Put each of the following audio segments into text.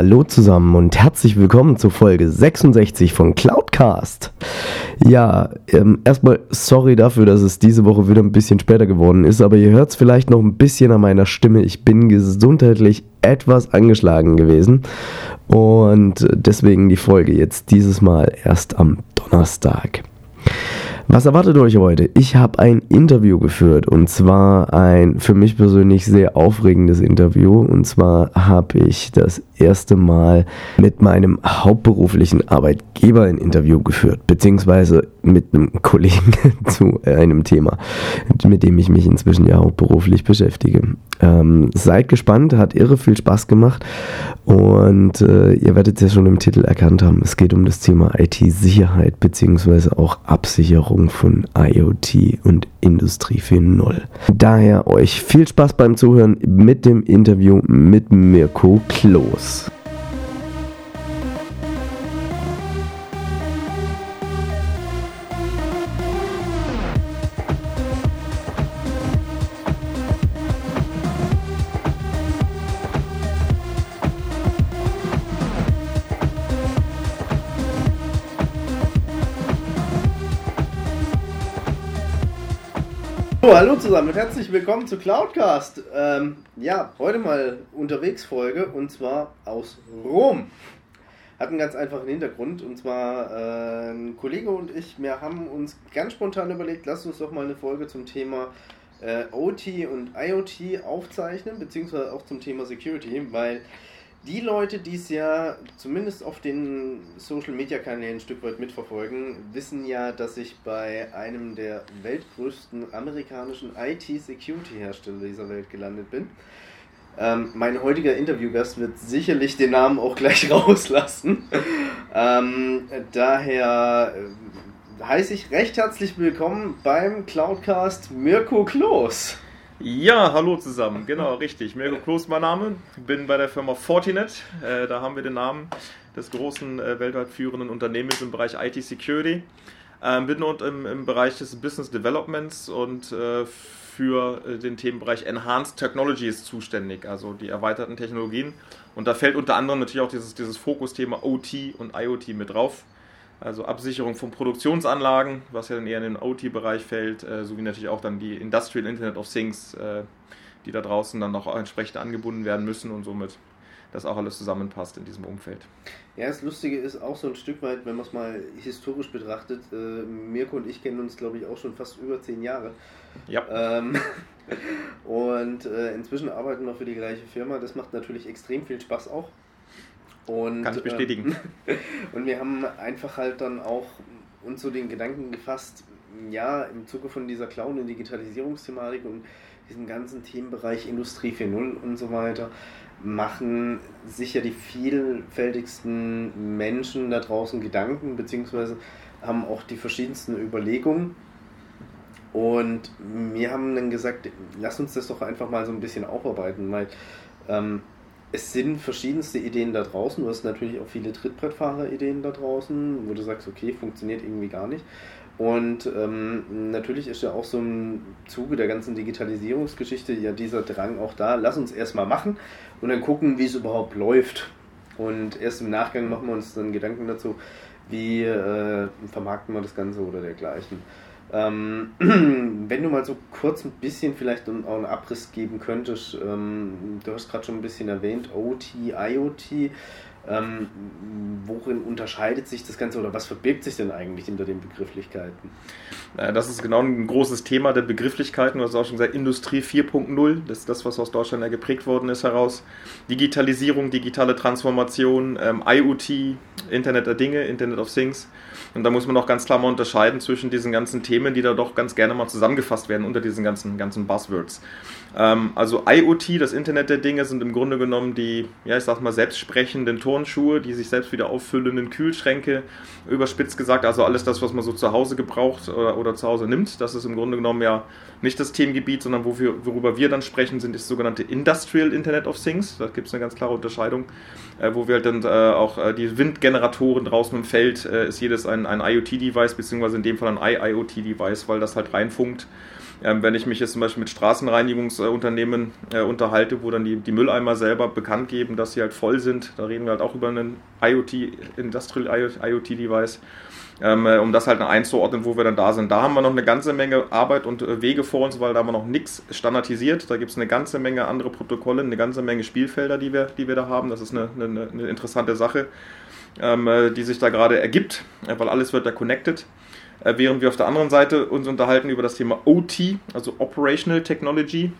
Hallo zusammen und herzlich willkommen zur Folge 66 von Cloudcast. Ja, ähm, erstmal sorry dafür, dass es diese Woche wieder ein bisschen später geworden ist, aber ihr hört es vielleicht noch ein bisschen an meiner Stimme. Ich bin gesundheitlich etwas angeschlagen gewesen und deswegen die Folge jetzt dieses Mal erst am Donnerstag. Was erwartet euch heute? Ich habe ein Interview geführt und zwar ein für mich persönlich sehr aufregendes Interview. Und zwar habe ich das erste Mal mit meinem hauptberuflichen Arbeitgeber ein Interview geführt, beziehungsweise mit einem Kollegen zu einem Thema, mit dem ich mich inzwischen ja hauptberuflich beschäftige. Ähm, seid gespannt, hat irre viel Spaß gemacht und äh, ihr werdet es ja schon im Titel erkannt haben, es geht um das Thema IT-Sicherheit beziehungsweise auch Absicherung von IoT und Industrie 4.0. Daher euch viel Spaß beim Zuhören mit dem Interview mit Mirko Kloß. Hallo zusammen und herzlich willkommen zu Cloudcast. Ähm, ja, heute mal unterwegs Folge und zwar aus Rom. Hat einen ganz einfachen Hintergrund und zwar äh, ein Kollege und ich, wir haben uns ganz spontan überlegt, lasst uns doch mal eine Folge zum Thema äh, OT und IoT aufzeichnen, beziehungsweise auch zum Thema Security, weil die Leute, die es ja zumindest auf den Social Media Kanälen ein Stück weit mitverfolgen, wissen ja, dass ich bei einem der weltgrößten amerikanischen IT-Security-Hersteller dieser Welt gelandet bin. Ähm, mein heutiger Interviewgast wird sicherlich den Namen auch gleich rauslassen. ähm, daher äh, heiße ich recht herzlich willkommen beim Cloudcast Mirko Kloß. Ja, hallo zusammen, genau, richtig. Mirko Kloß mein Name, bin bei der Firma Fortinet, äh, da haben wir den Namen des großen äh, weltweit führenden Unternehmens im Bereich IT Security. Ähm, bin und im, im, Bereich des Business Developments und äh, für äh, den Themenbereich Enhanced Technologies zuständig, also die erweiterten Technologien. Und da fällt unter anderem natürlich auch dieses, dieses Fokusthema OT und IoT mit drauf also Absicherung von Produktionsanlagen, was ja dann eher in den OT-Bereich fällt, äh, sowie natürlich auch dann die Industrial Internet of Things, äh, die da draußen dann noch entsprechend angebunden werden müssen und somit das auch alles zusammenpasst in diesem Umfeld. Ja, das Lustige ist auch so ein Stück weit, wenn man es mal historisch betrachtet, äh, Mirko und ich kennen uns, glaube ich, auch schon fast über zehn Jahre. Ja. Ähm, und äh, inzwischen arbeiten wir für die gleiche Firma. Das macht natürlich extrem viel Spaß auch. Und, Kann ich bestätigen. Äh, und wir haben einfach halt dann auch uns so den Gedanken gefasst, ja, im Zuge von dieser Cloud- und Digitalisierungsthematik und diesem ganzen Themenbereich Industrie 4.0 und so weiter, machen sicher die vielfältigsten Menschen da draußen Gedanken, beziehungsweise haben auch die verschiedensten Überlegungen. Und wir haben dann gesagt, lass uns das doch einfach mal so ein bisschen aufarbeiten, weil ähm, es sind verschiedenste Ideen da draußen. Du hast natürlich auch viele Trittbrettfahrer-Ideen da draußen, wo du sagst, okay, funktioniert irgendwie gar nicht. Und ähm, natürlich ist ja auch so im Zuge der ganzen Digitalisierungsgeschichte ja dieser Drang auch da, lass uns erstmal machen und dann gucken, wie es überhaupt läuft. Und erst im Nachgang machen wir uns dann Gedanken dazu, wie äh, vermarkten wir das Ganze oder dergleichen. Ähm, wenn du mal so kurz ein bisschen vielleicht auch einen Abriss geben könntest, ähm, du hast gerade schon ein bisschen erwähnt, OT, IoT. Ähm, worin unterscheidet sich das Ganze oder was verbirgt sich denn eigentlich hinter den Begrifflichkeiten? Das ist genau ein großes Thema der Begrifflichkeiten. Du hast auch schon gesagt, Industrie 4.0, das ist das, was aus Deutschland ja geprägt worden ist heraus. Digitalisierung, digitale Transformation, ähm, IoT, Internet der Dinge, Internet of Things. Und da muss man auch ganz klar mal unterscheiden zwischen diesen ganzen Themen, die da doch ganz gerne mal zusammengefasst werden unter diesen ganzen, ganzen Buzzwords. Ähm, also IoT, das Internet der Dinge, sind im Grunde genommen die, ja, ich sag mal, selbstsprechenden Turnschuhe, die sich selbst wieder auffüllenden Kühlschränke, überspitzt gesagt, also alles das, was man so zu Hause gebraucht oder, oder zu Hause nimmt. Das ist im Grunde genommen ja nicht das Themengebiet, sondern wofür, worüber wir dann sprechen, sind das sogenannte Industrial Internet of Things. Da gibt es eine ganz klare Unterscheidung, äh, wo wir halt dann äh, auch äh, die Windgeneratoren draußen im Feld äh, ist jedes ein, ein IoT-Device, beziehungsweise in dem Fall ein IIoT-Device, weil das halt reinfunkt ähm, wenn ich mich jetzt zum Beispiel mit Straßenreinigungsunternehmen äh, unterhalte, wo dann die, die Mülleimer selber bekannt geben, dass sie halt voll sind, da reden wir halt auch über einen IoT, Industrial IoT-Device, ähm, äh, um das halt einzuordnen, wo wir dann da sind. Da haben wir noch eine ganze Menge Arbeit und äh, Wege vor uns, weil da haben wir noch nichts standardisiert. Da gibt es eine ganze Menge andere Protokolle, eine ganze Menge Spielfelder, die wir, die wir da haben. Das ist eine, eine, eine interessante Sache, ähm, äh, die sich da gerade ergibt, weil alles wird da connected. Äh, während wir auf der anderen Seite uns unterhalten über das Thema OT, also Operational Technology.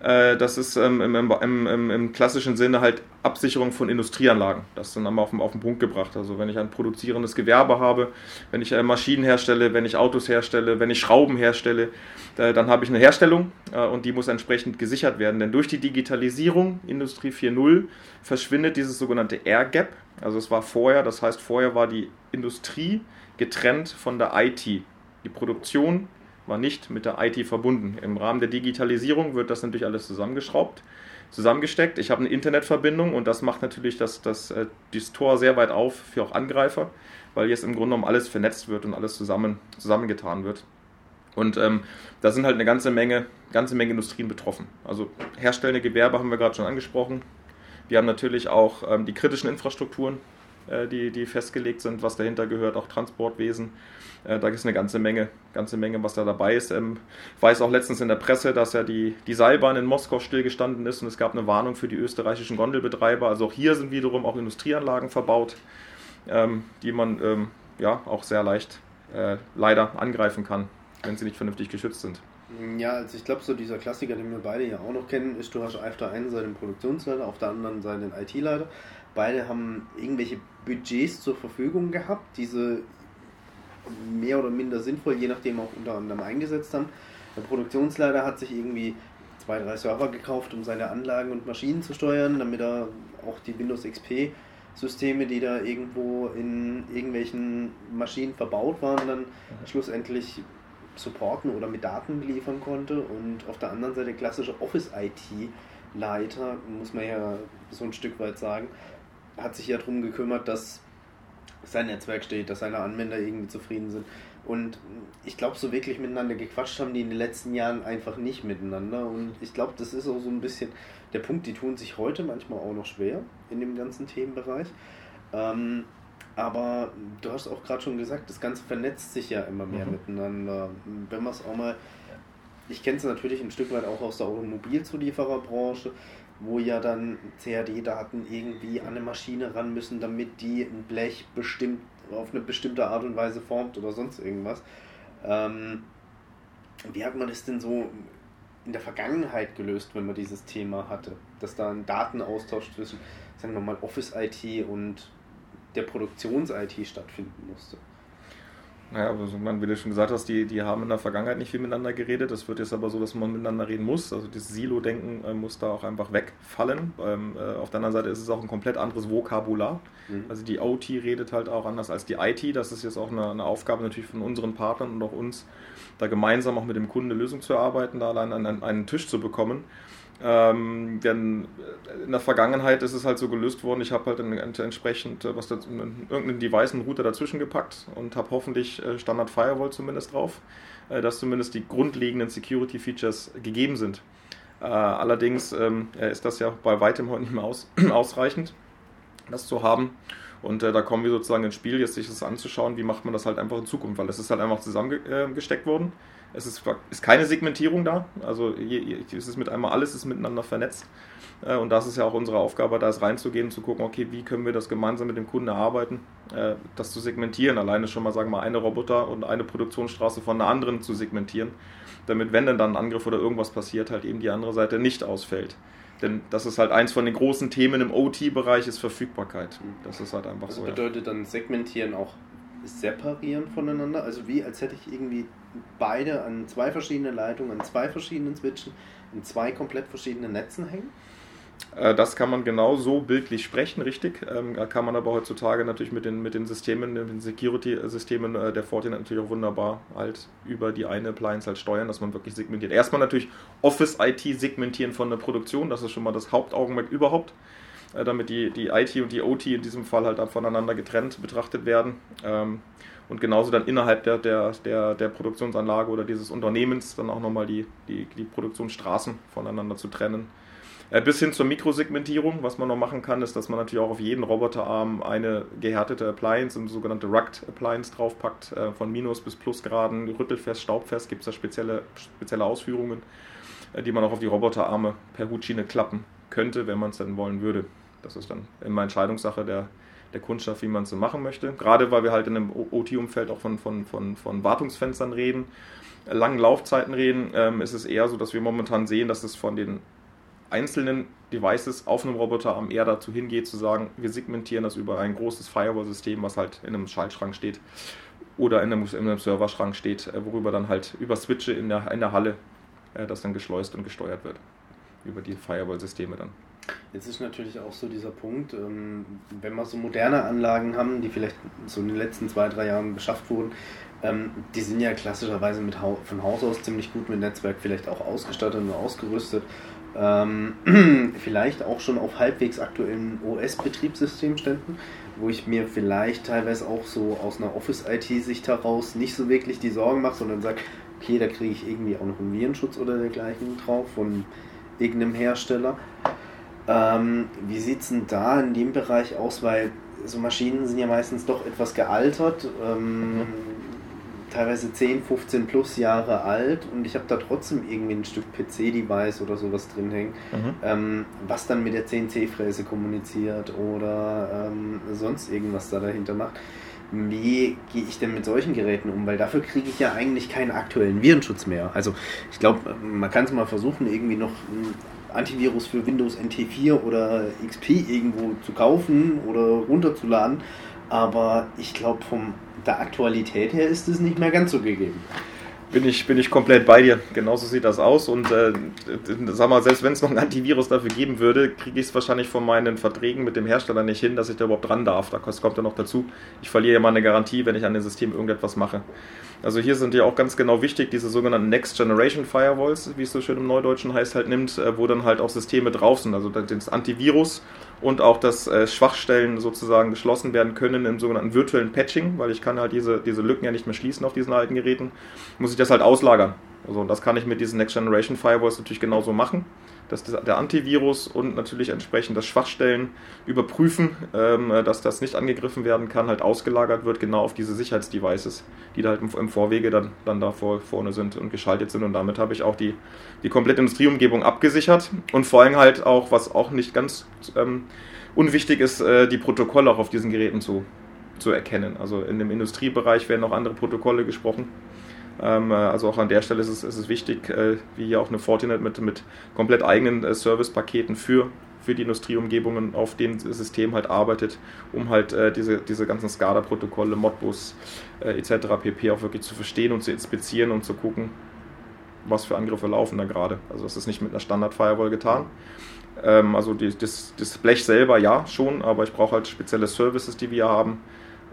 Äh, das ist ähm, im, im, im, im, klassischen Sinne halt Absicherung von Industrieanlagen. Das dann einmal auf den, auf den Punkt gebracht. Also wenn ich ein produzierendes Gewerbe habe, wenn ich äh, Maschinen herstelle, wenn ich Autos herstelle, wenn ich Schrauben herstelle, dann habe ich eine Herstellung und die muss entsprechend gesichert werden. Denn durch die Digitalisierung, Industrie 4.0, verschwindet dieses sogenannte Air Gap. Also es war vorher, das heißt vorher war die Industrie getrennt von der IT. Die Produktion war nicht mit der IT verbunden. Im Rahmen der Digitalisierung wird das natürlich alles zusammengeschraubt, zusammengesteckt. Ich habe eine Internetverbindung und das macht natürlich das, das, äh, das Tor sehr weit auf für auch Angreifer, weil jetzt im Grunde genommen alles vernetzt wird und alles zusammen, zusammengetan wird. Und ähm, da sind halt eine ganze Menge, ganze Menge Industrien betroffen. Also herstellende Gewerbe haben wir gerade schon angesprochen. Wir haben natürlich auch ähm, die kritischen Infrastrukturen, die, die festgelegt sind, was dahinter gehört, auch Transportwesen. Äh, da ist eine ganze Menge, ganze Menge, was da dabei ist. Ähm, weiß auch letztens in der Presse, dass ja die, die Seilbahn in Moskau stillgestanden ist und es gab eine Warnung für die österreichischen Gondelbetreiber. Also auch hier sind wiederum auch Industrieanlagen verbaut, ähm, die man ähm, ja auch sehr leicht äh, leider angreifen kann, wenn sie nicht vernünftig geschützt sind. Ja, also ich glaube, so dieser Klassiker, den wir beide ja auch noch kennen, ist, du hast auf der einen Seite den Produktionsleiter, auf der anderen Seite den IT-Leiter. Beide haben irgendwelche Budgets zur Verfügung gehabt, diese mehr oder minder sinnvoll, je nachdem auch unter anderem eingesetzt haben. Der Produktionsleiter hat sich irgendwie zwei, drei Server gekauft, um seine Anlagen und Maschinen zu steuern, damit er auch die Windows XP Systeme, die da irgendwo in irgendwelchen Maschinen verbaut waren, dann mhm. schlussendlich supporten oder mit Daten liefern konnte. Und auf der anderen Seite klassische Office-IT-Leiter, muss man ja so ein Stück weit sagen, hat sich ja darum gekümmert, dass sein Netzwerk steht, dass seine Anwender irgendwie zufrieden sind. Und ich glaube, so wirklich miteinander gequatscht haben die in den letzten Jahren einfach nicht miteinander. Und ich glaube, das ist auch so ein bisschen der Punkt, die tun sich heute manchmal auch noch schwer in dem ganzen Themenbereich. Ähm, aber du hast auch gerade schon gesagt, das Ganze vernetzt sich ja immer mehr mhm. miteinander. Wenn man es auch mal, ich kenne es natürlich ein Stück weit auch aus der Automobilzuliefererbranche, wo ja dann CAD-Daten irgendwie an eine Maschine ran müssen, damit die ein Blech bestimmt auf eine bestimmte Art und Weise formt oder sonst irgendwas. Ähm, wie hat man das denn so in der Vergangenheit gelöst, wenn man dieses Thema hatte? Dass da ein Datenaustausch zwischen, sagen wir mal, Office-IT und der Produktions-IT stattfinden musste. Naja, also man, wie du schon gesagt hast, die, die haben in der Vergangenheit nicht viel miteinander geredet. Das wird jetzt aber so, dass man miteinander reden muss. Also das Silo-Denken äh, muss da auch einfach wegfallen. Ähm, äh, auf der anderen Seite ist es auch ein komplett anderes Vokabular. Mhm. Also die OT redet halt auch anders als die IT. Das ist jetzt auch eine, eine, Aufgabe natürlich von unseren Partnern und auch uns, da gemeinsam auch mit dem Kunden eine Lösung zu erarbeiten, da allein an einen Tisch zu bekommen. Ähm, denn äh, in der Vergangenheit ist es halt so gelöst worden, ich habe halt entsprechend äh, was da, irgendeinen Device, einen Router dazwischen gepackt und habe hoffentlich äh, Standard Firewall zumindest drauf, äh, dass zumindest die grundlegenden Security Features gegeben sind. Äh, allerdings ähm, ist das ja bei weitem heute nicht mehr aus, ausreichend, das zu haben. Und äh, da kommen wir sozusagen ins Spiel, jetzt sich das anzuschauen, wie macht man das halt einfach in Zukunft, weil es ist halt einfach zusammengesteckt worden. Es ist, ist keine Segmentierung da, also es ist mit einmal alles ist miteinander vernetzt. Äh, und das ist ja auch unsere Aufgabe, da ist reinzugehen und zu gucken, okay, wie können wir das gemeinsam mit dem Kunden erarbeiten, äh, das zu segmentieren. Alleine schon mal, sagen wir mal, eine Roboter und eine Produktionsstraße von einer anderen zu segmentieren, damit, wenn denn dann ein Angriff oder irgendwas passiert, halt eben die andere Seite nicht ausfällt. Denn das ist halt eins von den großen Themen im OT-Bereich, ist Verfügbarkeit. Das ist halt einfach das so. Das bedeutet ja. dann segmentieren auch separieren voneinander? Also wie, als hätte ich irgendwie beide an zwei verschiedenen Leitungen, an zwei verschiedenen Switchen, in zwei komplett verschiedenen Netzen hängen? Äh, das kann man genau so bildlich sprechen, richtig. Ähm, kann man aber heutzutage natürlich mit den, mit den Systemen, den Security-Systemen äh, der Fortinet natürlich auch wunderbar halt über die eine Appliance halt steuern, dass man wirklich segmentiert. Erstmal natürlich Office-IT segmentieren von der Produktion, das ist schon mal das Hauptaugenmerk überhaupt, äh, damit die, die IT und die OT in diesem Fall halt voneinander getrennt betrachtet werden. Ähm, und genauso dann innerhalb der, der, der, der Produktionsanlage oder dieses Unternehmens dann auch nochmal die, die, die Produktionsstraßen voneinander zu trennen. Äh, bis hin zur Mikrosegmentierung. Was man noch machen kann, ist, dass man natürlich auch auf jeden Roboterarm eine gehärtete Appliance, eine sogenannte Rugged Appliance draufpackt, äh, von Minus- bis Plusgraden, rüttelfest, staubfest, gibt es da spezielle, spezielle Ausführungen, äh, die man auch auf die Roboterarme per Hutschiene klappen könnte, wenn man es dann wollen würde. Das ist dann immer Entscheidungssache der, der Kundschaft, wie man es so machen möchte. Gerade weil wir halt in einem OT-Umfeld auch von, von, von, von Wartungsfenstern reden, langen Laufzeiten reden, ähm, ist es eher so, dass wir momentan sehen, dass es von den einzelnen Devices auf einem Roboterarm eher dazu hingeht, zu sagen, wir segmentieren das über ein großes Firewall-System, was halt in einem Schaltschrank steht oder in einem, in einem Serverschrank steht, äh, worüber dann halt über Switche in der, in der Halle äh, das dann geschleust und gesteuert wird. Über die Firewall-Systeme dann. Jetzt ist natürlich auch so dieser Punkt, ähm, wenn wir so moderne Anlagen haben, die vielleicht so in den letzten zwei, drei Jahren beschafft wurden, ähm, die sind ja klassischerweise mit von Haus aus ziemlich gut mit Netzwerk vielleicht auch ausgestattet und ausgerüstet ähm, vielleicht auch schon auf halbwegs aktuellen OS-Betriebssystemständen, wo ich mir vielleicht teilweise auch so aus einer Office-IT-Sicht heraus nicht so wirklich die Sorgen mache, sondern sage, okay, da kriege ich irgendwie auch noch einen Virenschutz oder dergleichen drauf von irgendeinem Hersteller. Ähm, wie sieht es denn da in dem Bereich aus? Weil so Maschinen sind ja meistens doch etwas gealtert. Ähm, mhm teilweise 10, 15 plus Jahre alt und ich habe da trotzdem irgendwie ein Stück PC-Device oder sowas drin hängen, mhm. ähm, was dann mit der CNC-Fräse kommuniziert oder ähm, sonst irgendwas da dahinter macht. Wie gehe ich denn mit solchen Geräten um? Weil dafür kriege ich ja eigentlich keinen aktuellen Virenschutz mehr. Also ich glaube, man kann es mal versuchen, irgendwie noch Antivirus für Windows NT4 oder XP irgendwo zu kaufen oder runterzuladen. Aber ich glaube, vom der Aktualität her ist es nicht mehr ganz so gegeben. Bin ich, bin ich komplett bei dir. Genauso sieht das aus. Und äh, sag mal, selbst wenn es noch ein Antivirus dafür geben würde, kriege ich es wahrscheinlich von meinen Verträgen mit dem Hersteller nicht hin, dass ich da überhaupt dran darf. Da kommt ja noch dazu. Ich verliere ja mal eine Garantie, wenn ich an dem System irgendetwas mache. Also hier sind ja auch ganz genau wichtig diese sogenannten Next Generation Firewalls, wie es so schön im Neudeutschen heißt, halt nimmt, äh, wo dann halt auch Systeme drauf sind. Also das Antivirus und auch dass äh, Schwachstellen sozusagen geschlossen werden können im sogenannten virtuellen Patching, weil ich kann halt diese, diese Lücken ja nicht mehr schließen auf diesen alten Geräten, muss ich das halt auslagern. Also das kann ich mit diesen Next Generation Firewalls natürlich genauso machen dass der Antivirus und natürlich entsprechend das Schwachstellen überprüfen, ähm, dass das nicht angegriffen werden kann, halt ausgelagert wird, genau auf diese Sicherheitsdevices, die da halt im, Vorwege dann, dann da vor, vorne sind und geschaltet sind. Und damit habe ich auch die, die komplette Industrieumgebung abgesichert und vor allem halt auch, was auch nicht ganz ähm, unwichtig ist, äh, die Protokolle auch auf diesen Geräten zu, zu erkennen. Also in dem Industriebereich werden auch andere Protokolle gesprochen äh, also auch an der Stelle ist es, ist es wichtig, äh, wie hier auch eine Fortinet mit, mit komplett eigenen äh, Servicepaketen für, für die Industrieumgebungen auf dem System halt arbeitet, um halt äh, diese, diese ganzen SCADA-Protokolle, Modbus äh, etc. pp. auch wirklich zu verstehen und zu inspizieren und zu gucken, was für Angriffe laufen da gerade. Also das ist nicht mit einer Standard-Firewall getan. Ähm, also die, das, das Blech selber ja schon, aber ich brauche halt spezielle Services, die wir haben,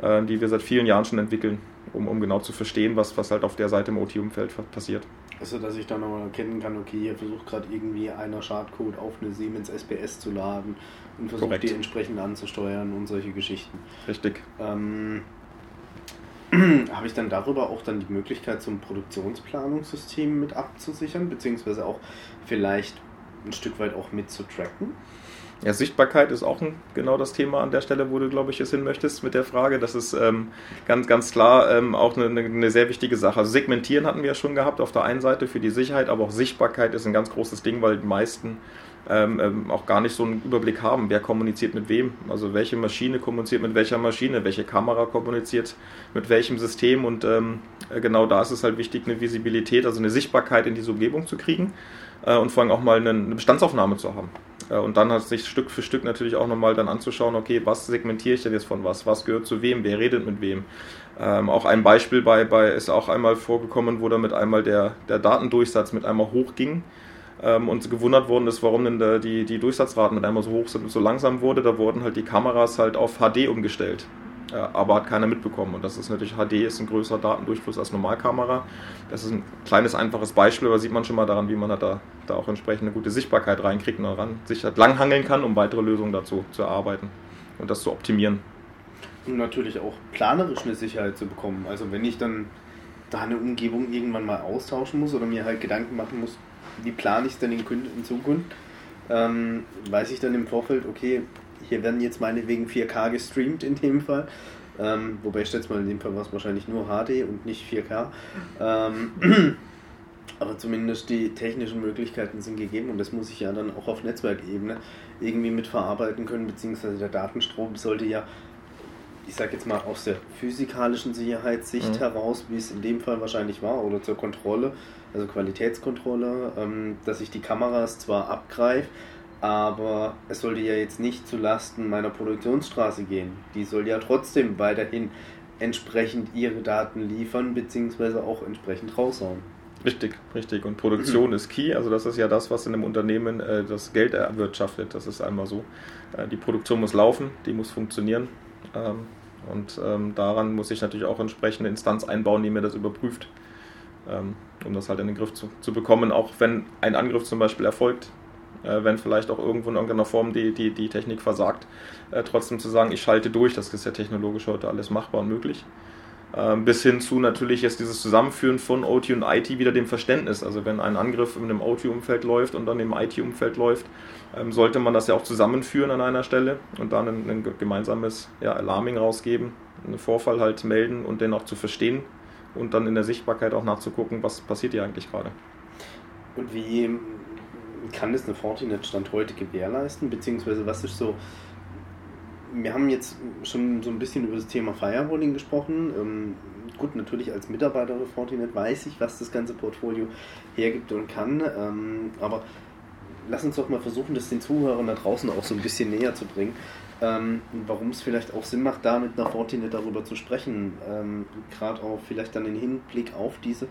äh, die wir seit vielen Jahren schon entwickeln, um, um genau zu verstehen, was, was halt auf der Seite im OT-Umfeld passiert. Also, dass ich dann nochmal erkennen kann, okay, hier versucht gerade irgendwie einer Schadcode auf eine Siemens SPS zu laden und versucht Korrekt. die entsprechend anzusteuern und solche Geschichten. Richtig. Ähm, habe ich dann darüber auch dann die Möglichkeit, so ein Produktionsplanungssystem mit abzusichern, beziehungsweise auch vielleicht ein Stück weit auch mit zu tracken? Ja, Sichtbarkeit ist auch ein, genau das Thema an der Stelle, wo du, glaube ich, jetzt hin möchtest mit der Frage. Das ist ähm, ganz, ganz klar ähm, auch eine, eine, sehr wichtige Sache. Also Segmentieren hatten wir ja schon gehabt auf der einen Seite für die Sicherheit, aber auch Sichtbarkeit ist ein ganz großes Ding, weil die meisten ähm, ähm, auch gar nicht so einen Überblick haben, wer kommuniziert mit wem. Also welche Maschine kommuniziert mit welcher Maschine, welche Kamera kommuniziert mit welchem System. Und ähm, genau da ist es halt wichtig, eine Visibilität, also eine Sichtbarkeit in diese Umgebung zu kriegen und vor allem auch mal eine, eine Bestandsaufnahme zu haben. Äh, und dann hat sich Stück für Stück natürlich auch nochmal dann anzuschauen, okay, was segmentiere ich denn jetzt von was, was gehört zu wem, wer redet mit wem. Ähm, auch ein Beispiel bei, bei ist auch einmal vorgekommen, wo damit einmal der, der Datendurchsatz mit einmal hochging ähm, und gewundert worden ist, warum denn da die, die Durchsatzraten mit einmal so hoch sind und so langsam wurde. Da wurden halt die Kameras halt auf HD umgestellt. Äh, aber hat keiner mitbekommen. Und das ist natürlich, HD ist ein größerer Datendurchfluss als Normalkamera. Das ist ein kleines, einfaches Beispiel, aber sieht man schon mal daran, wie man da, da auch entsprechend eine gute Sichtbarkeit reinkriegt und daran sich halt langhangeln kann, um weitere Lösungen dazu zu erarbeiten und das zu optimieren. Und natürlich auch planerisch eine Sicherheit zu bekommen. Also wenn ich dann da eine Umgebung irgendwann mal austauschen muss oder mir halt Gedanken machen muss, wie plane ich es denn in, Zukunft, ähm, weiß ich dann im Vorfeld, okay, hier werden jetzt meinetwegen 4K gestreamt in dem Fall. Ähm, wobei ich schätze mal, in dem Fall war es wahrscheinlich nur HD und nicht 4K. Ähm, aber zumindest die technischen Möglichkeiten sind gegeben und das muss ich ja dann auch auf Netzwerkebene irgendwie mitverarbeiten können, beziehungsweise der Datenstrom sollte ja, ich sag jetzt mal aus der physikalischen Sicherheitssicht mhm. heraus, wie es in dem Fall wahrscheinlich war, oder zur Kontrolle, also Qualitätskontrolle, ähm, dass ich die Kameras zwar abgreife, aber es sollte ja jetzt nicht zu Lasten meiner Produktionsstraße gehen. Die soll ja trotzdem weiterhin entsprechend ihre Daten liefern, beziehungsweise auch entsprechend raushauen. Richtig, richtig. Und Produktion ist key. Also das ist ja das, was in einem Unternehmen äh, das Geld erwirtschaftet. Das ist einmal so. Äh, die Produktion muss laufen, die muss funktionieren. Ähm, und ähm, daran muss ich natürlich auch entsprechende Instanz einbauen, die mir das überprüft, ähm, um das halt in den Griff zu, zu bekommen. Auch wenn ein Angriff zum Beispiel erfolgt, äh, wenn vielleicht auch irgendwo in irgendeiner Form die, die, die Technik versagt, äh, trotzdem zu sagen, ich schalte durch, das ist ja technologisch heute alles machbar und möglich. Ähm, bis hin zu natürlich jetzt dieses Zusammenführen von OT und IT wieder dem Verständnis. Also wenn ein Angriff in einem OT-Umfeld läuft und dann im IT-Umfeld läuft, ähm, sollte man das ja auch zusammenführen an einer Stelle und dann ein, ein gemeinsames ja, Alarming rausgeben, einen Vorfall halt melden und den auch zu verstehen und dann in der Sichtbarkeit auch nachzugucken, was passiert hier eigentlich gerade. Und wie kann das eine Fortinet Stand heute gewährleisten? Beziehungsweise was ist so. Wir haben jetzt schon so ein bisschen über das Thema Firewalling gesprochen. Ähm, gut, natürlich als Mitarbeiter der Fortinet weiß ich, was das ganze Portfolio hergibt und kann. Ähm, aber lass uns doch mal versuchen, das den Zuhörern da draußen auch so ein bisschen näher zu bringen. Ähm, warum es vielleicht auch Sinn macht, da mit einer Fortinet darüber zu sprechen. Ähm, Gerade auch vielleicht dann im Hinblick auf diese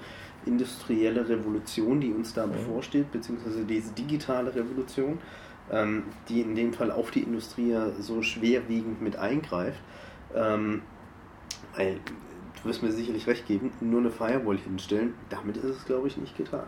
industrielle Revolution, die uns da bevorsteht, beziehungsweise diese digitale Revolution, ähm, die in dem Fall auf die Industrie so schwerwiegend mit eingreift. Ähm, weil, du wirst mir sicherlich recht geben, nur eine Firewall hinstellen, damit ist es, glaube ich, nicht getan.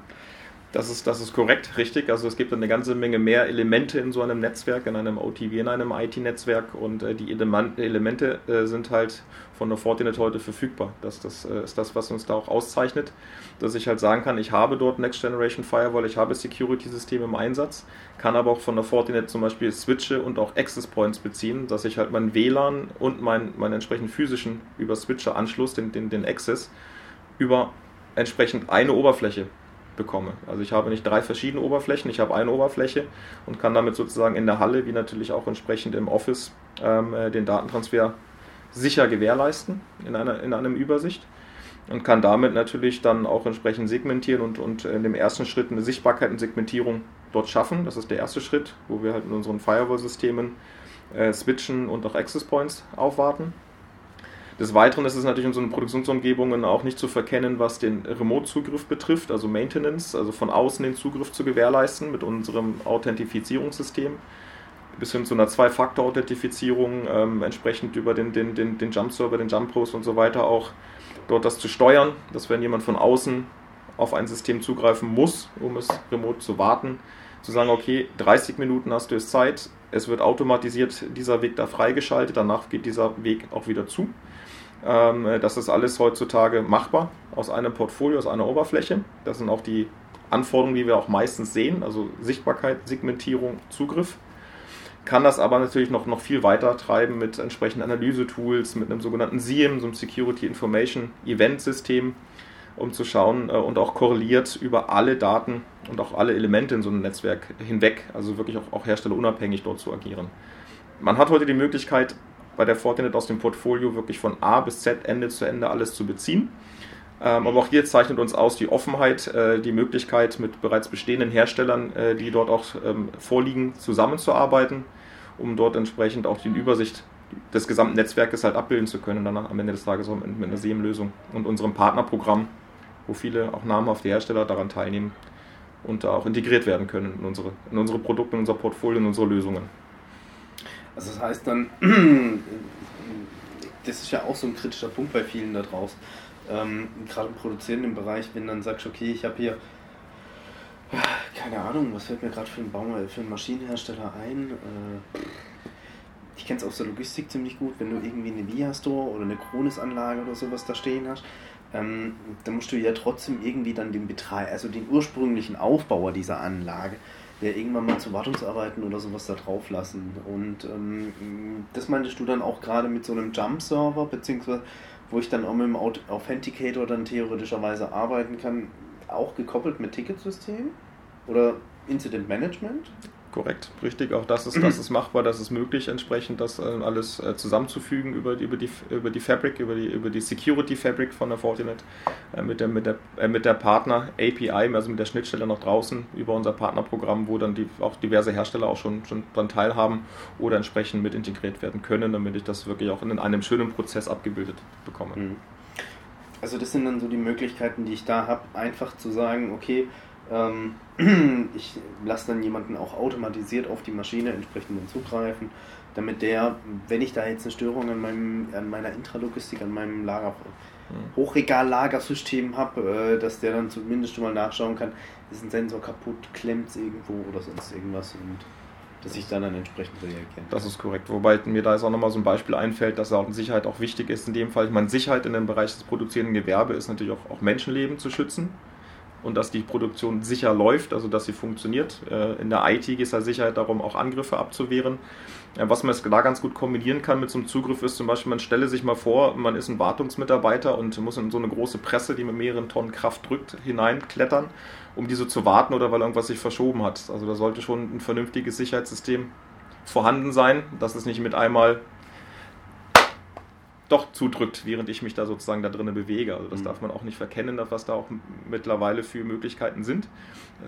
Das ist, das ist korrekt, richtig. Also es gibt eine ganze Menge mehr Elemente in so einem Netzwerk, in einem OTW, in einem IT-Netzwerk und äh, die Elemente äh, sind halt von der Fortinet heute verfügbar. Das, das äh, ist das, was uns da auch auszeichnet, dass ich halt sagen kann, ich habe dort Next Generation Firewall, ich habe Security-Systeme im Einsatz, kann aber auch von der Fortinet zum Beispiel Switche und auch Access Points beziehen, dass ich halt mein WLAN und meinen mein entsprechenden physischen über Switcher-Anschluss, den, den, den Access, über entsprechend eine Oberfläche bekomme. Also ich habe nicht drei verschiedene Oberflächen, ich habe eine Oberfläche und kann damit sozusagen in der Halle, wie natürlich auch entsprechend im Office, ähm, äh, den Datentransfer sicher gewährleisten in einer, in einem Übersicht und kann damit natürlich dann auch entsprechend segmentieren und, und in dem ersten Schritt eine Sichtbarkeit und Segmentierung dort schaffen. Das ist der erste Schritt, wo wir halt in unseren Firewall-Systemen äh, switchen und auch Access Points aufwarten. Des Weiteren ist es natürlich in so unseren Produktionsumgebungen auch nicht zu verkennen, was den Remote-Zugriff betrifft, also Maintenance, also von außen den Zugriff zu gewährleisten mit unserem Authentifizierungssystem bis hin zu einer Zwei-Faktor-Authentifizierung, ähm, entsprechend über den, den, den, den Jump-Server, den Jump-Post und so weiter auch dort das zu steuern, dass wenn jemand von außen auf ein System zugreifen muss, um es remote zu warten, zu sagen, okay, 30 Minuten hast du es Zeit, es wird automatisiert dieser Weg da freigeschaltet, danach geht dieser Weg auch wieder zu. Ähm, das ist alles heutzutage machbar aus einem Portfolio, aus einer Oberfläche. Das sind auch die Anforderungen, die wir auch meistens sehen, also Sichtbarkeit, Segmentierung, Zugriff. kann das aber natürlich noch, noch viel weiter treiben mit entsprechenden Analyse-Tools, mit einem sogenannten SIEM, so einem Security Information Event System, um zu schauen äh, und auch korreliert über alle Daten und auch alle Elemente in so einem Netzwerk hinweg, also wirklich auch, auch herstellerunabhängig dort zu agieren. Man hat heute die Möglichkeit, bei der Fortinet aus dem Portfolio wirklich von A bis Z, Ende zu Ende alles zu beziehen. Ähm, aber auch hier zeichnet uns aus die Offenheit, äh, die Möglichkeit, mit bereits bestehenden Herstellern, äh, die dort auch ähm, vorliegen, zusammenzuarbeiten, um dort entsprechend auch die Übersicht des gesamten Netzwerkes halt abbilden zu können, dann am Ende des Tages auch mit, mit einer SEM-Lösung und unserem Partnerprogramm, wo viele auch namhafte Hersteller daran teilnehmen und da auch integriert werden können in unsere, in unsere Produkte, in unser Portfolio, in unsere Lösungen. Also das heißt dann, das ist ja auch so ein kritischer Punkt bei vielen da draußen, ähm, gerade im produzierenden Bereich, wenn dann sagst, okay, ich habe hier, keine Ahnung, was fällt mir gerade für, einen für einen Maschinenhersteller ein? Äh, ich kenne es aus der Logistik ziemlich gut, wenn du irgendwie eine Via-Store oder eine Kronis-Anlage oder sowas da stehen hast, ähm, dann musst du ja trotzdem irgendwie dann den Betreiber, also den ursprünglichen Aufbauer dieser Anlage, ja irgendwann mal zu Wartungsarbeiten oder sowas da drauf lassen. Und ähm, das meintest du dann auch gerade mit so einem Jump-Server, beziehungsweise wo ich dann auch mit dem Authenticator dann theoretischerweise arbeiten kann, auch gekoppelt mit Ticketsystem oder Incident Management? Korrekt, richtig. Auch das ist, das ist machbar, das ist möglich, entsprechend das äh, alles äh, zusammenzufügen über, über, die, über die Fabric, über die, über die Security Fabric von der Fortinet, äh, mit, der, mit, der, mit der Partner API, also mit der Schnittstelle nach draußen über unser Partnerprogramm, wo dann die, auch diverse Hersteller auch schon, schon dran teilhaben oder entsprechend mit integriert werden können, damit ich das wirklich auch in einem schönen Prozess abgebildet bekomme. Mhm. Also das sind dann so die Möglichkeiten, die ich da habe, einfach zu sagen, okay, ähm, ich lasse dann jemanden auch automatisiert auf die Maschine entsprechend zugreifen, damit der, wenn ich da jetzt eine Störung an, meinem, an meiner Intralogistik, an meinem Lager, mhm. Hochregallagersystem habe, äh, dass der dann zumindest schon mal nachschauen kann, ist ein Sensor kaputt, klemmt es irgendwo oder sonst irgendwas und dass ich dann, dann entsprechend reagiere. Das ist korrekt. Wobei mir da jetzt auch nochmal so ein Beispiel einfällt, dass auch Sicherheit auch wichtig ist in dem Fall. Ich meine, Sicherheit in dem Bereich des produzierenden Gewerbes ist natürlich auch, auch Menschenleben zu schützen und dass die Produktion sicher läuft, also dass sie funktioniert. Äh, in der IT geht es ja Sicherheit darum, auch Angriffe abzuwehren. Was man da ganz gut kombinieren kann mit so einem Zugriff ist zum Beispiel, man stelle sich mal vor, man ist ein Wartungsmitarbeiter und muss in so eine große Presse, die mit mehreren Tonnen Kraft drückt, hineinklettern, um diese zu warten oder weil irgendwas sich verschoben hat. Also da sollte schon ein vernünftiges Sicherheitssystem vorhanden sein, dass es nicht mit einmal doch zudrückt, während ich mich da sozusagen da drinnen bewege. Also das mhm. darf man auch nicht verkennen, was da auch mittlerweile für Möglichkeiten sind.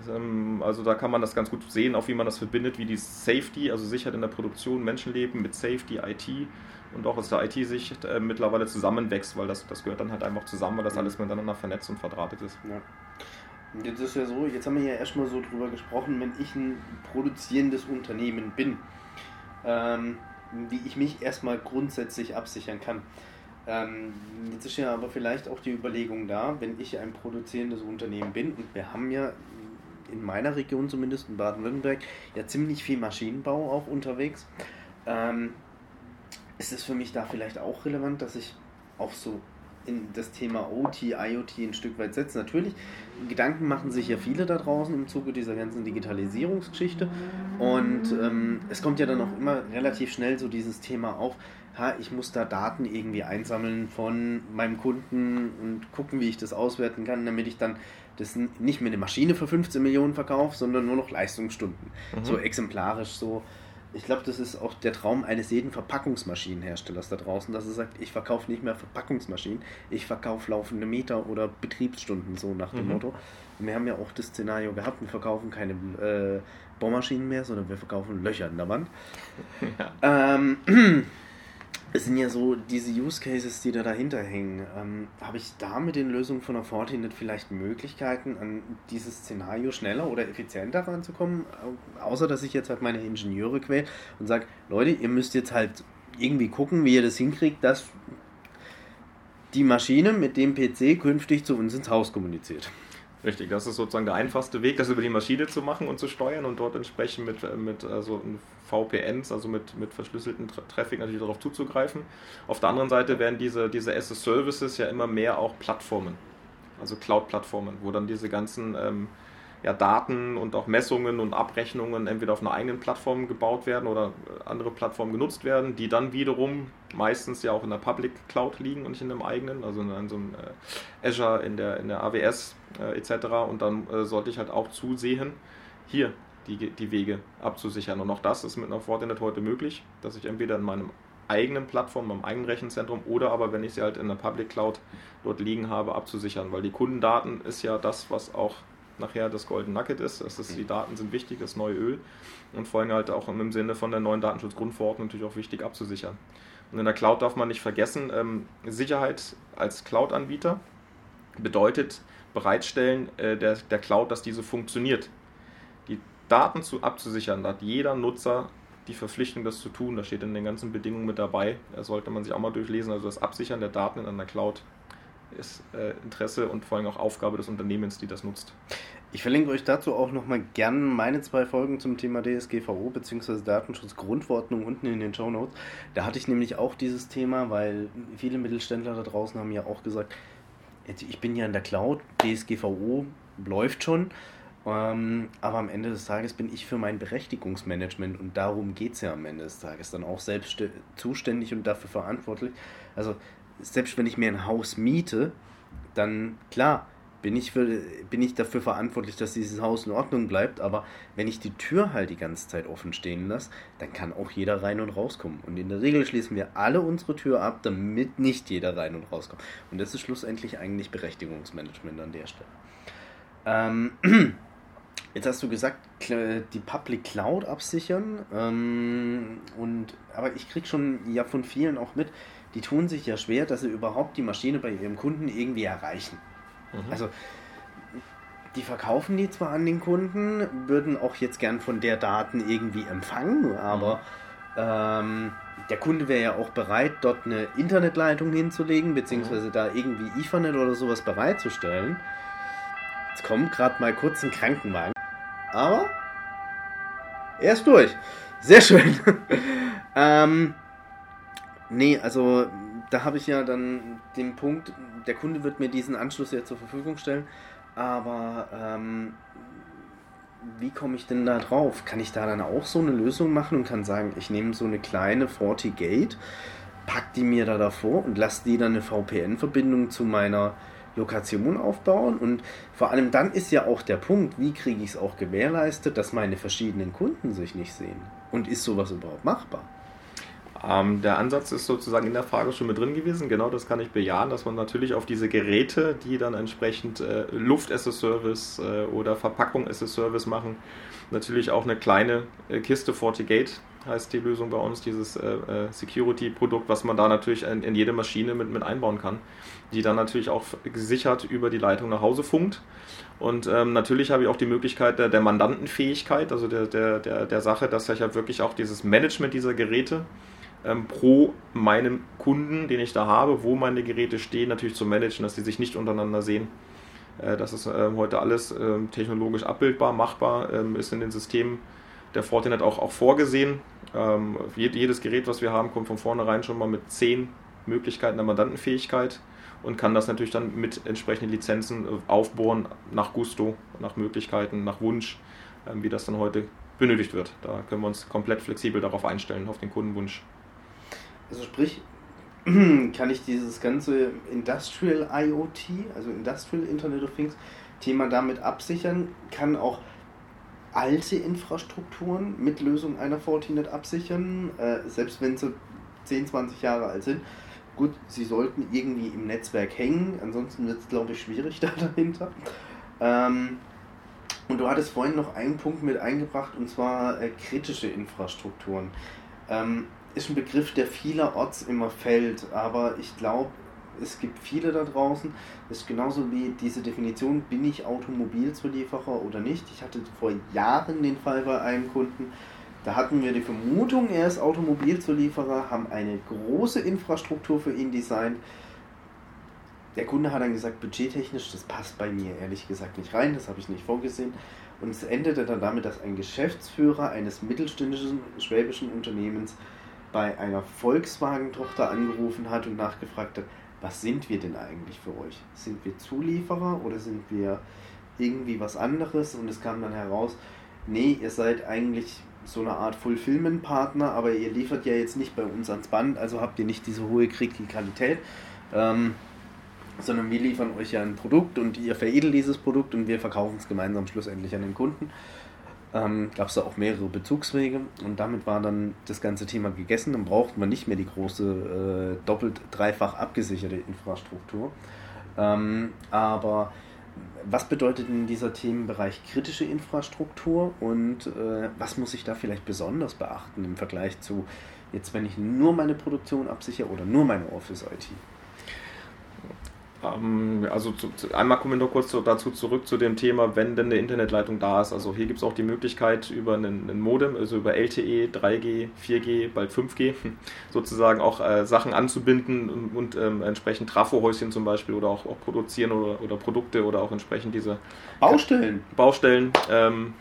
Ähm, also da kann man das ganz gut sehen, auch wie man das verbindet, wie die Safety, also Sicherheit in der Produktion, Menschenleben mit Safety, IT und auch aus der IT-Sicht äh, mittlerweile zusammenwächst, weil das, das gehört dann halt einfach zusammen, weil das mhm. alles miteinander vernetzt und verdrahtet ist. Ja. Jetzt ist ja so, jetzt haben wir ja erstmal so drüber gesprochen, wenn ich ein produzierendes Unternehmen bin. Ähm, wie ich mich erstmal grundsätzlich absichern kann. Ähm, jetzt ist ja aber vielleicht auch die Überlegung da, wenn ich ein produzierendes Unternehmen bin und wir haben ja in meiner Region zumindest, in Baden-Württemberg, ja ziemlich viel Maschinenbau auch unterwegs. Ähm, ist es für mich da vielleicht auch relevant, dass ich auch so in das Thema OT, IoT ein Stück weit setzt. Natürlich, Gedanken machen sich ja viele da draußen im Zuge dieser ganzen Digitalisierungsgeschichte. Und ähm, es kommt ja dann auch immer relativ schnell so dieses Thema auf, ha, ich muss da Daten irgendwie einsammeln von meinem Kunden und gucken, wie ich das auswerten kann, damit ich dann das nicht mehr eine Maschine für 15 Millionen verkaufe, sondern nur noch Leistungsstunden. Mhm. So exemplarisch so ich glaube, das ist auch der Traum eines jeden Verpackungsmaschinenherstellers da draußen, dass er sagt, ich verkaufe nicht mehr Verpackungsmaschinen, ich verkaufe laufende Meter oder Betriebsstunden, so nach dem mhm. Motto. Und wir haben ja auch das Szenario gehabt, wir verkaufen keine äh, Bohrmaschinen mehr, sondern wir verkaufen Löcher in der Wand. Ja. Ähm, es sind ja so diese Use Cases, die da dahinter hängen. Ähm, Habe ich da mit den Lösungen von der Fortinet vielleicht Möglichkeiten, an dieses Szenario schneller oder effizienter ranzukommen? Außer, dass ich jetzt halt meine Ingenieure quäle und sage, Leute, ihr müsst jetzt halt irgendwie gucken, wie ihr das hinkriegt, dass die Maschine mit dem PC künftig zu uns ins Haus kommuniziert. Richtig, das ist sozusagen der einfachste Weg, das über die Maschine zu machen und zu steuern und dort entsprechend mit, mit also VPNs, also mit, mit verschlüsselten Traffic natürlich darauf zuzugreifen. Auf der anderen Seite werden diese, diese as-Services ja immer mehr auch Plattformen, also Cloud-Plattformen, wo dann diese ganzen ähm, ja, Daten und auch Messungen und Abrechnungen entweder auf einer eigenen Plattform gebaut werden oder äh, andere Plattformen genutzt werden, die dann wiederum meistens ja auch in der Public Cloud liegen und nicht in einem eigenen, also in, so einem äh, Azure, in der, in der AWS äh, etc. Und dann äh, sollte ich halt auch zusehen, hier die, die Wege abzusichern. Und auch das ist mit einer Fortinet heute möglich, dass ich entweder in meinem eigenen Plattform, meinem eigenen Rechenzentrum oder aber, wenn ich sie halt in der Public Cloud dort liegen habe, abzusichern. Weil die Kundendaten ist ja das, was auch nachher das Golden Nugget ist. Das ist die Daten sind wichtig, das neue Öl. Und vor allem halt auch im Sinne von der neuen Datenschutzgrundverordnung natürlich auch wichtig abzusichern. Und in der Cloud darf man nicht vergessen, ähm, Sicherheit als Cloud-Anbieter bedeutet bereitstellen äh, der, der Cloud, dass diese funktioniert. Die Daten zu, abzusichern, da hat jeder Nutzer die Verpflichtung, das zu tun. Das steht in den ganzen Bedingungen mit dabei. Da sollte man sich auch mal durchlesen. Also das Absichern der Daten in einer Cloud ist äh, Interesse und vor allem auch Aufgabe des Unternehmens, die das nutzt. Ich verlinke euch dazu auch nochmal gerne meine zwei Folgen zum Thema DSGVO bzw. Datenschutzgrundverordnung unten in den Show Notes. Da hatte ich nämlich auch dieses Thema, weil viele Mittelständler da draußen haben ja auch gesagt, ich bin ja in der Cloud, DSGVO läuft schon, ähm, aber am Ende des Tages bin ich für mein Berechtigungsmanagement und darum geht es ja am Ende des Tages dann auch selbst zuständig und dafür verantwortlich. Also selbst wenn ich mir ein Haus miete, dann klar, bin ich, für, bin ich dafür verantwortlich, dass dieses Haus in Ordnung bleibt. Aber wenn ich die Tür halt die ganze Zeit offen stehen lasse, dann kann auch jeder rein und rauskommen. Und in der Regel schließen wir alle unsere Tür ab, damit nicht jeder rein und rauskommt. Und das ist schlussendlich eigentlich Berechtigungsmanagement an der Stelle. Ähm, jetzt hast du gesagt, die Public Cloud absichern. Ähm, und, aber ich kriege schon ja von vielen auch mit, die tun sich ja schwer, dass sie überhaupt die Maschine bei ihrem Kunden irgendwie erreichen. Mhm. Also die verkaufen die zwar an den Kunden, würden auch jetzt gern von der Daten irgendwie empfangen, aber mhm. ähm, der Kunde wäre ja auch bereit, dort eine Internetleitung hinzulegen, beziehungsweise mhm. da irgendwie Ethernet oder sowas bereitzustellen. Jetzt kommt gerade mal kurz ein Krankenwagen. Aber er ist durch. Sehr schön. ähm, Nee, also da habe ich ja dann den Punkt, der Kunde wird mir diesen Anschluss ja zur Verfügung stellen, aber ähm, wie komme ich denn da drauf? Kann ich da dann auch so eine Lösung machen und kann sagen, ich nehme so eine kleine FortiGate, pack die mir da davor und lasse die dann eine VPN-Verbindung zu meiner Lokation aufbauen und vor allem dann ist ja auch der Punkt, wie kriege ich es auch gewährleistet, dass meine verschiedenen Kunden sich nicht sehen und ist sowas überhaupt machbar? Ähm, der Ansatz ist sozusagen in der Frage schon mit drin gewesen. Genau das kann ich bejahen, dass man natürlich auf diese Geräte, die dann entsprechend äh, Luft as a Service äh, oder Verpackung as a Service machen, natürlich auch eine kleine äh, Kiste FortiGate heißt die Lösung bei uns, dieses äh, äh, Security-Produkt, was man da natürlich in, in, jede Maschine mit, mit einbauen kann, die dann natürlich auch gesichert über die Leitung nach Hause funkt. Und ähm, natürlich habe ich auch die Möglichkeit der, der Mandantenfähigkeit, also der, der, der, der Sache, dass ich ja wirklich auch dieses Management dieser Geräte ähm, pro meinem Kunden, den ich da habe, wo meine Geräte stehen, natürlich zu managen, dass sie sich nicht untereinander sehen. Äh, das ist äh, heute alles äh, technologisch abbildbar, machbar, ähm, ist in den Systemen der Fortinet auch, auch vorgesehen. Ähm, jedes Gerät, was wir haben, kommt von vornherein schon mal mit zehn Möglichkeiten der Mandantenfähigkeit und kann das natürlich dann mit entsprechenden Lizenzen äh, aufbohren, nach Gusto, nach Möglichkeiten, nach Wunsch, ähm, wie das dann heute benötigt wird. Da können wir uns komplett flexibel darauf einstellen, auf den Kundenwunsch. Also sprich, kann ich dieses ganze Industrial IoT, also Industrial Internet of Things, Thema damit absichern, kann auch alte Infrastrukturen mit Lösung einer Fortinet absichern, äh, selbst wenn sie 10, 20 Jahre alt sind. Gut, sie sollten irgendwie im Netzwerk hängen, ansonsten wird es, glaube ich, schwierig da dahinter. Ähm, und du hattest vorhin noch einen Punkt mit eingebracht, und zwar äh, kritische Infrastrukturen. Ähm, ist ein Begriff, der vielerorts immer fällt, aber ich glaube, es gibt viele da draußen. Das ist genauso wie diese Definition, bin ich Automobilzulieferer oder nicht. Ich hatte vor Jahren den Fall bei einem Kunden, da hatten wir die Vermutung, er ist Automobilzulieferer, haben eine große Infrastruktur für ihn designt. Der Kunde hat dann gesagt, budgettechnisch, das passt bei mir ehrlich gesagt nicht rein, das habe ich nicht vorgesehen. Und es endete dann damit, dass ein Geschäftsführer eines mittelständischen schwäbischen Unternehmens bei einer Volkswagen-Tochter angerufen hat und nachgefragt hat, was sind wir denn eigentlich für euch? Sind wir Zulieferer oder sind wir irgendwie was anderes und es kam dann heraus, nee, ihr seid eigentlich so eine Art Fulfillment-Partner, aber ihr liefert ja jetzt nicht bei uns ans Band, also habt ihr nicht diese hohe Kritikalität, ähm, sondern wir liefern euch ja ein Produkt und ihr veredelt dieses Produkt und wir verkaufen es gemeinsam schlussendlich an den Kunden. Ähm, Gab es da auch mehrere Bezugswege und damit war dann das ganze Thema gegessen. Dann braucht man nicht mehr die große, äh, doppelt, dreifach abgesicherte Infrastruktur. Ähm, aber was bedeutet in dieser Themenbereich kritische Infrastruktur und äh, was muss ich da vielleicht besonders beachten im Vergleich zu jetzt, wenn ich nur meine Produktion absichere oder nur meine Office-IT? Ähm, also zu, zu, einmal kommen wir noch kurz dazu zurück zu dem Thema, wenn denn eine Internetleitung da ist. Also hier gibt es auch die Möglichkeit über einen, einen, Modem, also über LTE, 3G, 4G, bald 5G, sozusagen auch äh, Sachen anzubinden und, und ähm, entsprechend Trafohäuschen zum Beispiel oder auch, auch produzieren oder, oder Produkte oder auch entsprechend diese Baustellen. Baustellen. Ähm,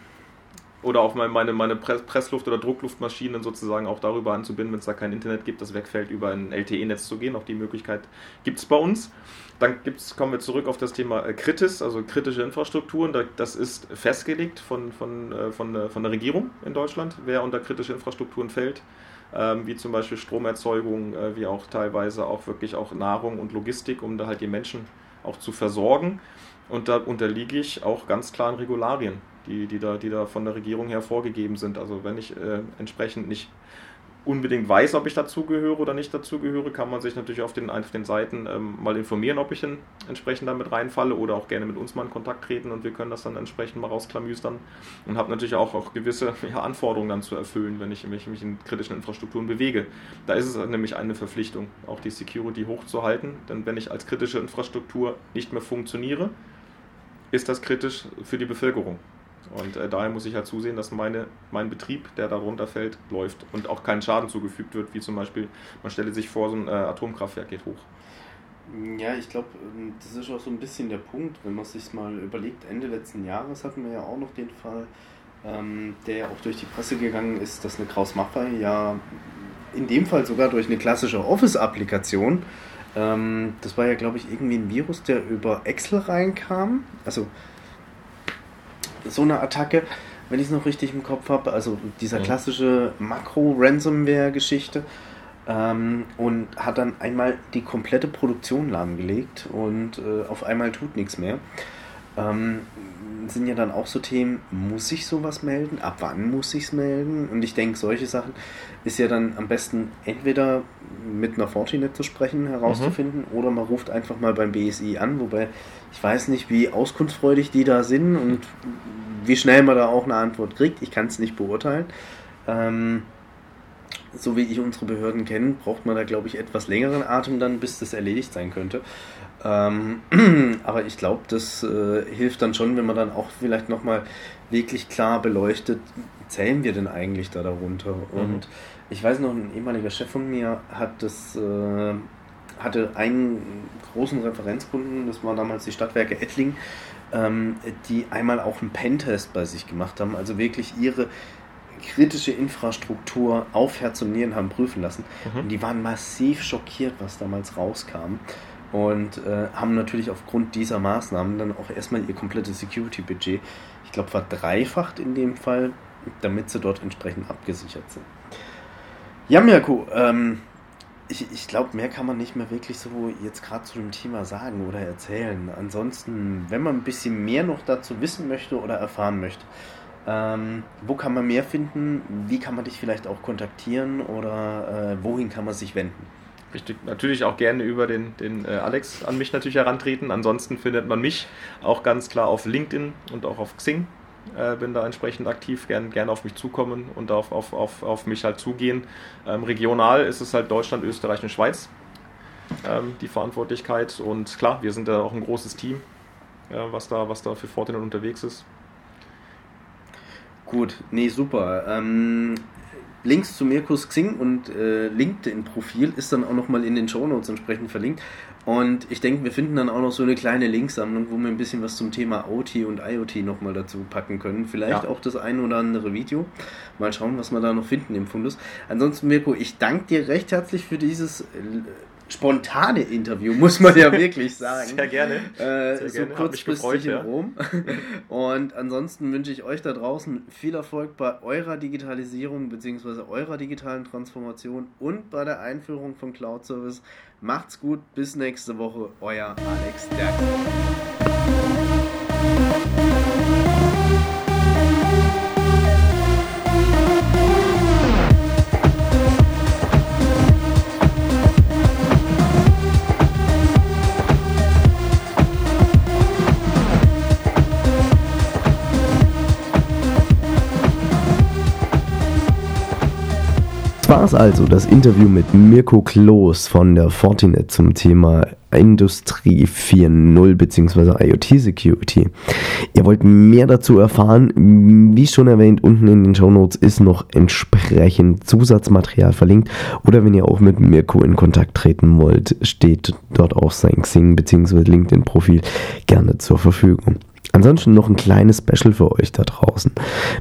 oder auch meine, meine Pressluft- oder Druckluftmaschinen sozusagen auch darüber anzubinden, wenn es da kein Internet gibt, das wegfällt, über ein LTE-Netz zu gehen. Auch die Möglichkeit gibt es bei uns. Dann gibt's, kommen wir zurück auf das Thema äh, Kritis, also kritische Infrastrukturen. das ist festgelegt von, von, äh, von, äh, von der Regierung in Deutschland, wer unter kritische Infrastrukturen fällt. Ähm, wie zum Beispiel Stromerzeugung, wie auch teilweise auch wirklich auch Nahrung und Logistik, um da halt die Menschen auch zu versorgen. Und da unterliege ich auch ganz klaren Regularien, die, die, da, die da von der Regierung her vorgegeben sind. Also wenn ich äh, entsprechend nicht unbedingt weiß, ob ich dazugehöre oder nicht dazugehöre, kann man sich natürlich auf den, auf den Seiten ähm, mal informieren, ob ich in, entsprechend damit reinfalle oder auch gerne mit uns mal in Kontakt treten und wir können das dann entsprechend mal rausklamüstern und habe natürlich auch, auch gewisse ja, Anforderungen dann zu erfüllen, wenn ich mich, mich in kritischen Infrastrukturen bewege. Da ist es nämlich eine Verpflichtung, auch die Security hochzuhalten, denn wenn ich als kritische Infrastruktur nicht mehr funktioniere, ist das kritisch für die Bevölkerung. Und äh, daher muss ich halt zusehen, dass meine, mein Betrieb, der darunter fällt, läuft und auch kein Schaden zugefügt wird, wie zum Beispiel, man stelle sich vor, so ein äh, Atomkraftwerk geht hoch. Ja, ich glaube, ähm, das ist auch so ein bisschen der Punkt, wenn man sich mal überlegt, Ende letzten Jahres hatten wir ja auch noch den Fall, ähm, der auch durch die Presse gegangen ist, dass eine Kraus Maffei ja in dem Fall sogar durch eine klassische Office-Applikation, ähm, das war ja, glaube ich, irgendwie ein Virus, der über Excel reinkam, also so eine Attacke, wenn ich es noch richtig im Kopf habe. Also dieser klassische Makro-Ransomware-Geschichte. Ähm, und hat dann einmal die komplette Produktion lahmgelegt und äh, auf einmal tut nichts mehr. Ähm, sind ja dann auch so Themen, muss ich sowas melden? Ab wann muss ich es melden? Und ich denke, solche Sachen ist ja dann am besten entweder mit einer Fortinet zu sprechen, herauszufinden, mhm. oder man ruft einfach mal beim BSI an, wobei ich weiß nicht, wie auskunftsfreudig die da sind und wie schnell man da auch eine Antwort kriegt. Ich kann es nicht beurteilen. Ähm, so wie ich unsere Behörden kenne, braucht man da, glaube ich, etwas längeren Atem dann, bis das erledigt sein könnte. Ähm, aber ich glaube, das äh, hilft dann schon, wenn man dann auch vielleicht nochmal wirklich klar beleuchtet, zählen wir denn eigentlich da darunter? Mhm. Und ich weiß noch, ein ehemaliger Chef von mir hat das, äh, hatte einen großen Referenzkunden, das war damals die Stadtwerke Ettling, ähm, die einmal auch einen Pentest bei sich gemacht haben, also wirklich ihre kritische Infrastruktur auf Herz und Nieren haben prüfen lassen. Mhm. Und die waren massiv schockiert, was damals rauskam. Und äh, haben natürlich aufgrund dieser Maßnahmen dann auch erstmal ihr komplettes Security-Budget, ich glaube, verdreifacht in dem Fall, damit sie dort entsprechend abgesichert sind. Ja, Mirko, ähm, ich, ich glaube, mehr kann man nicht mehr wirklich so jetzt gerade zu dem Thema sagen oder erzählen. Ansonsten, wenn man ein bisschen mehr noch dazu wissen möchte oder erfahren möchte, ähm, wo kann man mehr finden? Wie kann man dich vielleicht auch kontaktieren oder äh, wohin kann man sich wenden? Richtig, natürlich auch gerne über den, den äh, Alex an mich natürlich herantreten. Ansonsten findet man mich auch ganz klar auf LinkedIn und auch auf Xing äh, bin da entsprechend aktiv, gerne gern auf mich zukommen und auf, auf, auf, auf mich halt zugehen. Ähm, regional ist es halt Deutschland, Österreich und Schweiz ähm, die Verantwortlichkeit und klar, wir sind da auch ein großes Team, äh, was, da, was da für Fortinet unterwegs ist. Gut, nee, super. Ähm, Links zu Mirkus Xing und äh, LinkedIn-Profil ist dann auch nochmal in den Shownotes entsprechend verlinkt. Und ich denke, wir finden dann auch noch so eine kleine Linksammlung, wo wir ein bisschen was zum Thema OT und IoT nochmal dazu packen können. Vielleicht ja. auch das ein oder andere Video. Mal schauen, was wir da noch finden im Fundus. Ansonsten, Mirko, ich danke dir recht herzlich für dieses spontane Interview, muss man ja wirklich sagen. Sehr gerne. Äh, Sehr so gerne. Kurzfristig in ja. Rom. Und ansonsten wünsche ich euch da draußen viel Erfolg bei eurer Digitalisierung bzw. eurer digitalen Transformation und bei der Einführung von Cloud Service. Macht's gut, bis nächste Woche, euer Alex Derk. Das war's also, das Interview mit Mirko Kloß von der Fortinet zum Thema Industrie 4.0 bzw. IoT Security. Ihr wollt mehr dazu erfahren, wie schon erwähnt, unten in den Show Notes ist noch entsprechend Zusatzmaterial verlinkt oder wenn ihr auch mit Mirko in Kontakt treten wollt, steht dort auch sein Xing bzw. LinkedIn Profil gerne zur Verfügung. Ansonsten noch ein kleines Special für euch da draußen.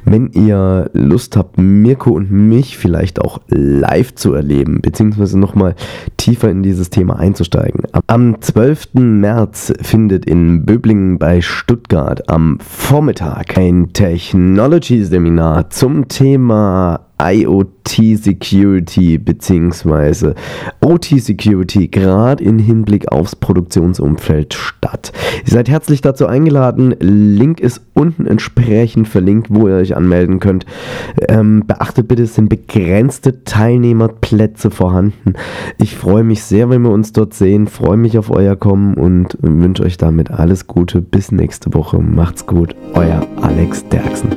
Wenn ihr Lust habt, Mirko und mich vielleicht auch live zu erleben, beziehungsweise nochmal tiefer in dieses Thema einzusteigen. Am 12. März findet in Böblingen bei Stuttgart am Vormittag ein Technology-Seminar zum Thema IoT Security bzw. OT Security gerade in Hinblick aufs Produktionsumfeld statt. Ihr seid herzlich dazu eingeladen. Link ist unten entsprechend verlinkt, wo ihr euch anmelden könnt. Ähm, beachtet bitte, es sind begrenzte Teilnehmerplätze vorhanden. Ich freue mich sehr, wenn wir uns dort sehen. Freue mich auf euer Kommen und wünsche euch damit alles Gute. Bis nächste Woche. Macht's gut. Euer Alex Derksen.